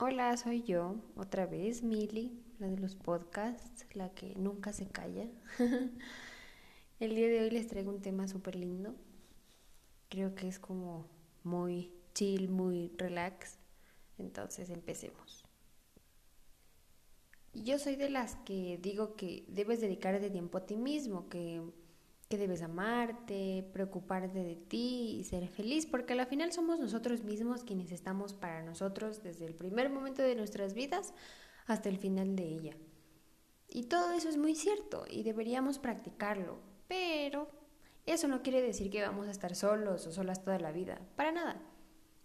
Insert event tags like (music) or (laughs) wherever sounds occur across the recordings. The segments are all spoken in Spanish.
Hola, soy yo, otra vez, Mili, la de los podcasts, la que nunca se calla. (laughs) El día de hoy les traigo un tema súper lindo. Creo que es como muy chill, muy relax. Entonces empecemos. Yo soy de las que digo que debes dedicarte tiempo a ti mismo, que, que debes amarte, preocuparte de ti y ser feliz, porque al final somos nosotros mismos quienes estamos para nosotros desde el primer momento de nuestras vidas hasta el final de ella. Y todo eso es muy cierto y deberíamos practicarlo, pero eso no quiere decir que vamos a estar solos o solas toda la vida, para nada.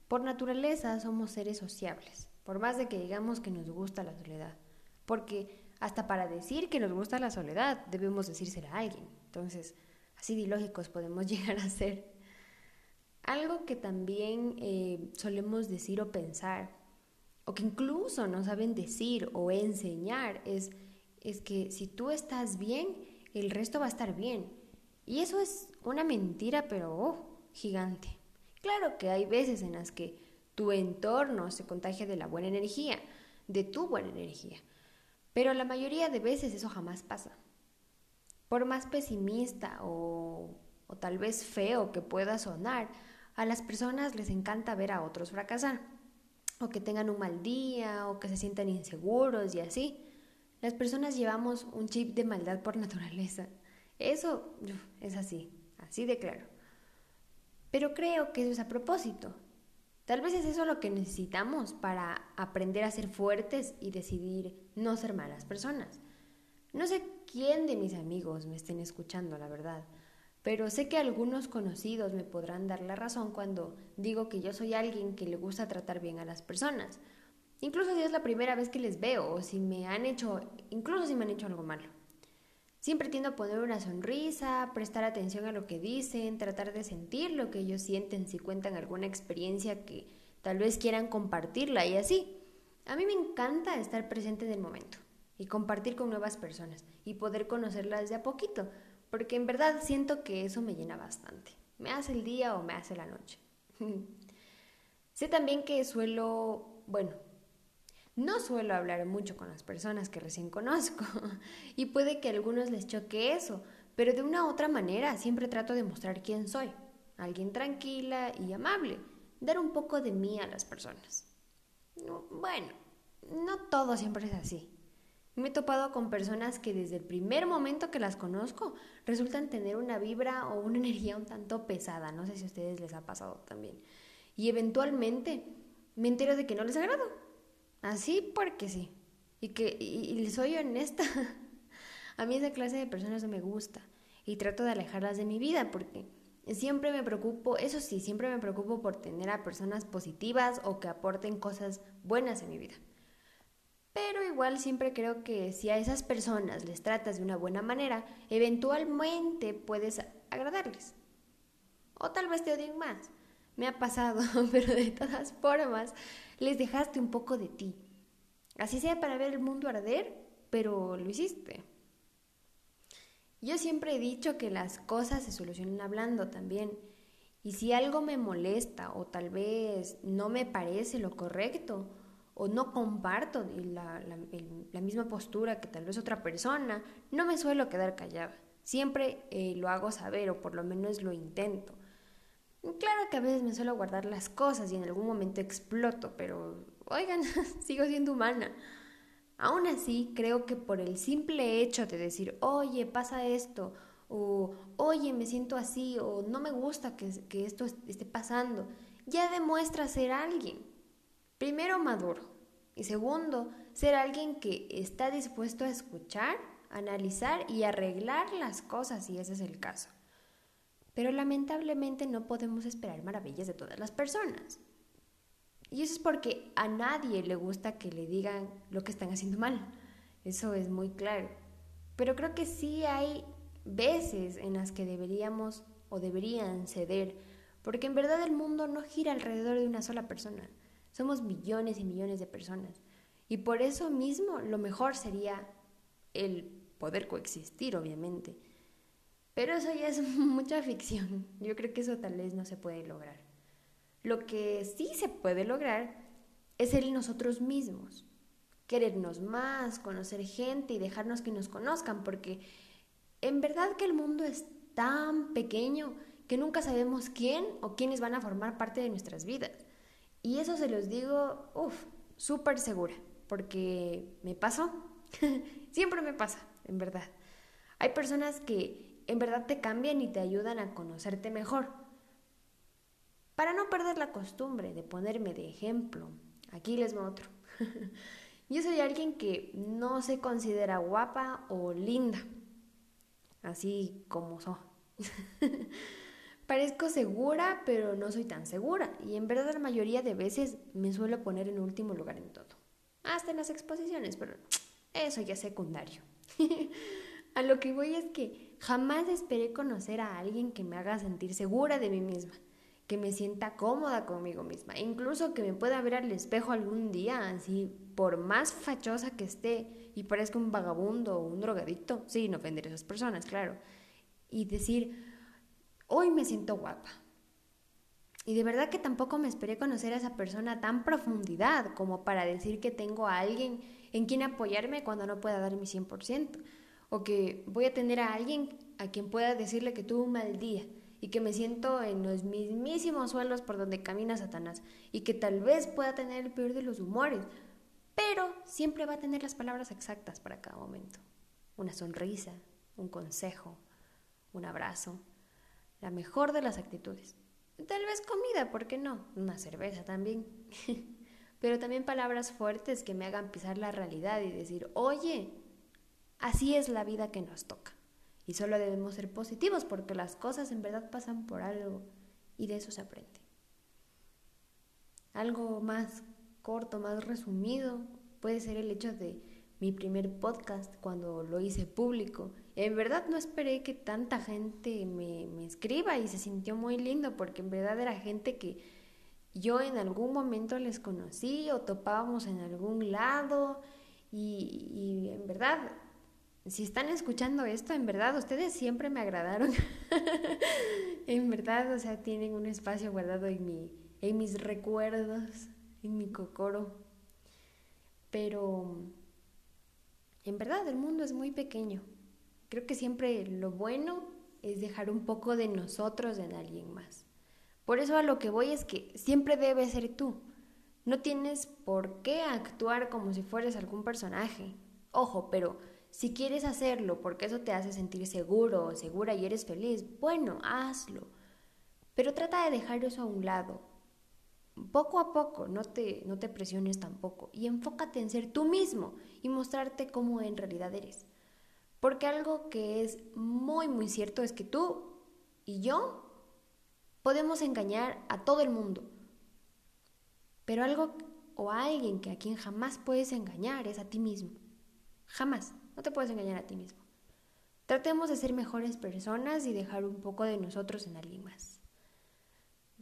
Por naturaleza somos seres sociables, por más de que digamos que nos gusta la soledad porque hasta para decir que nos gusta la soledad debemos decir ser a alguien. Entonces, así de lógicos podemos (laughs) llegar a ser. Algo que también eh, solemos decir o pensar, o que incluso no saben decir o enseñar, es, es que si tú estás bien, el resto va a estar bien. Y eso es una mentira, pero oh, gigante. Claro que hay veces en las que tu entorno se contagia de la buena energía, de tu buena energía. Pero la mayoría de veces eso jamás pasa. Por más pesimista o, o tal vez feo que pueda sonar, a las personas les encanta ver a otros fracasar, o que tengan un mal día, o que se sientan inseguros y así. Las personas llevamos un chip de maldad por (laughs) naturaleza. Eso es así, así de claro. Pero creo que eso es a propósito. Tal vez es eso lo que necesitamos para aprender a ser fuertes y decidir no ser malas personas. No sé quién de mis amigos me estén escuchando, la verdad, pero sé que algunos conocidos me podrán dar la razón cuando digo que yo soy alguien que le gusta tratar bien a las personas. Incluso si es la primera vez que les veo o si me han hecho, incluso si me han hecho algo malo. Siempre tiendo a poner una sonrisa, prestar atención a lo que dicen, tratar de sentir lo que ellos sienten si cuentan alguna experiencia que tal vez quieran compartirla y así. A mí me encanta estar presente en el momento y compartir con nuevas personas y poder conocerlas de a poquito, porque en verdad siento que eso me llena bastante. Me hace el día o me hace la noche. (laughs) sé también que suelo, bueno, no suelo hablar mucho con las personas que recién conozco (laughs) y puede que a algunos les choque eso, pero de una u otra manera siempre trato de mostrar quién soy, alguien tranquila y amable, dar un poco de mí a las personas. Bueno, no todo siempre es así. Me he topado con personas que desde el primer momento que las conozco resultan tener una vibra o una (laughs) energía un tanto pesada, no sé si a ustedes les ha pasado también. Y eventualmente me entero de que no les agrado Así porque sí. Y que soy honesta. (laughs) A mí esa clase de personas no me gusta y trato de alejarlas de mi vida porque siempre me preocupo, eso sí, siempre me preocupo por tener a personas positivas o que aporten cosas buenas en mi vida. Pero igual siempre creo que si a esas personas les tratas de una buena manera, eventualmente puedes agradarles. O tal vez te odien más. Me ha pasado, (laughs) pero de todas formas, les dejaste un poco de ti. Así sea para ver el mundo arder, pero lo hiciste. Yo siempre he dicho que las cosas se solucionan hablando también. Y si algo me molesta o tal vez no me parece lo correcto o no comparto la, misma postura que tal vez otra persona, no me suelo quedar callada. Siempre eh, lo hago saber o por lo menos lo intento. Claro que a veces me suelo guardar las cosas y en algún momento exploto, pero oigan, (laughs) sigo siendo humana. Aún así, creo que por el simple hecho de decir, oye, pasa esto, o oye, me siento así, o no me gusta que, que esto esté pasando, ya demuestra ser alguien. Primero, maduro. Y segundo, ser alguien que está dispuesto a escuchar, analizar y arreglar las cosas si ese es el caso. Pero lamentablemente no podemos esperar maravillas de todas las personas. Y eso es porque a nadie le gusta que le digan lo que están haciendo mal. Eso es muy claro. Pero creo que sí hay veces en las que deberíamos o deberían ceder, porque en verdad el mundo no gira alrededor de una sola persona. Somos millones y millones de personas. Y por eso mismo lo mejor sería el poder coexistir, obviamente. Pero eso ya es (laughs) mucha ficción. Yo creo que eso tal vez no se puede lograr. Lo que sí se puede lograr es el nosotros mismos. Querernos más, conocer gente y dejarnos que nos conozcan, porque en verdad que el mundo es tan pequeño que nunca sabemos quién o quiénes van a formar parte de nuestras vidas. Y eso se los digo, uff, súper segura, porque me pasó, (laughs) siempre me pasa, en verdad. Hay personas que en verdad te cambian y te ayudan a conocerte mejor. Para no perder la costumbre de ponerme de ejemplo, aquí les voy otro. (laughs) Yo soy alguien que no se considera guapa o linda, así como soy. (laughs) Parezco segura, pero no soy tan segura. Y en verdad la mayoría de veces me suelo poner en último lugar en todo. Hasta en las exposiciones, pero (tsk) eso ya es secundario. (laughs) a lo que voy es que jamás esperé conocer a alguien que me haga sentir segura de mí misma, que me sienta cómoda conmigo misma, incluso que me pueda ver al espejo algún día, así por más fachosa que esté y parezca un vagabundo o un drogadicto, sin ofender a esas personas, claro, y decir, hoy me siento guapa. Y de verdad que tampoco me esperé conocer a esa persona tan profundidad como para decir que tengo a alguien en quien apoyarme cuando no pueda dar mi 100%. O que voy a tener a alguien a quien pueda decirle que tuve un mal día y que me siento en los mismísimos suelos por donde camina Satanás y que tal vez pueda tener el peor de los humores, pero siempre va a tener las palabras exactas para cada momento. Una sonrisa, un consejo, un abrazo, la mejor de las actitudes. Tal vez comida, ¿por qué no? Una cerveza también. (laughs) Pero también palabras fuertes que me hagan pisar la realidad y decir, oye, así es la vida que nos toca. Y solo debemos ser positivos porque las cosas en verdad pasan por algo y de eso se aprende. Algo más corto, más resumido, puede ser el hecho de mi primer podcast cuando lo hice público en verdad no esperé que tanta gente me, escriba y se sintió muy lindo porque en verdad era gente que yo en algún momento les conocí o topábamos en algún lado y, y en verdad, si están escuchando esto, en verdad ustedes siempre me agradaron. (laughs) en verdad, o sea, tienen un espacio guardado en, mi, en mis recuerdos, en mi cocoro. Pero en verdad el mundo es muy pequeño Creo que siempre lo bueno es dejar un poco de nosotros en alguien más. Por eso a lo que voy es que siempre debes ser tú. No tienes por qué actuar como si fueras algún personaje. Ojo, pero si quieres hacerlo porque eso te hace sentir seguro o segura y eres feliz, bueno, hazlo. Pero trata de dejar eso a un lado. Poco a poco, no te, no te presiones tampoco. Y enfócate en ser tú mismo y mostrarte cómo en realidad eres. Porque algo que es muy, muy cierto es que tú y yo podemos engañar a todo el mundo. Pero algo o a alguien que a quien jamás puedes engañar es a ti mismo. Jamás. No te puedes engañar a ti mismo. Tratemos de ser mejores personas y dejar un poco de nosotros en alguien más.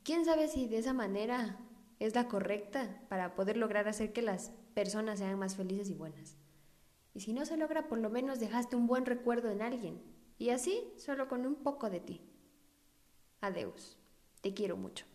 ¿Quién sabe si de esa manera es la correcta para poder lograr hacer que las personas sean más felices y buenas? Y si no se logra, por lo menos dejaste un buen recuerdo en alguien. Y así, solo con un poco de ti. Adeus. Te quiero mucho.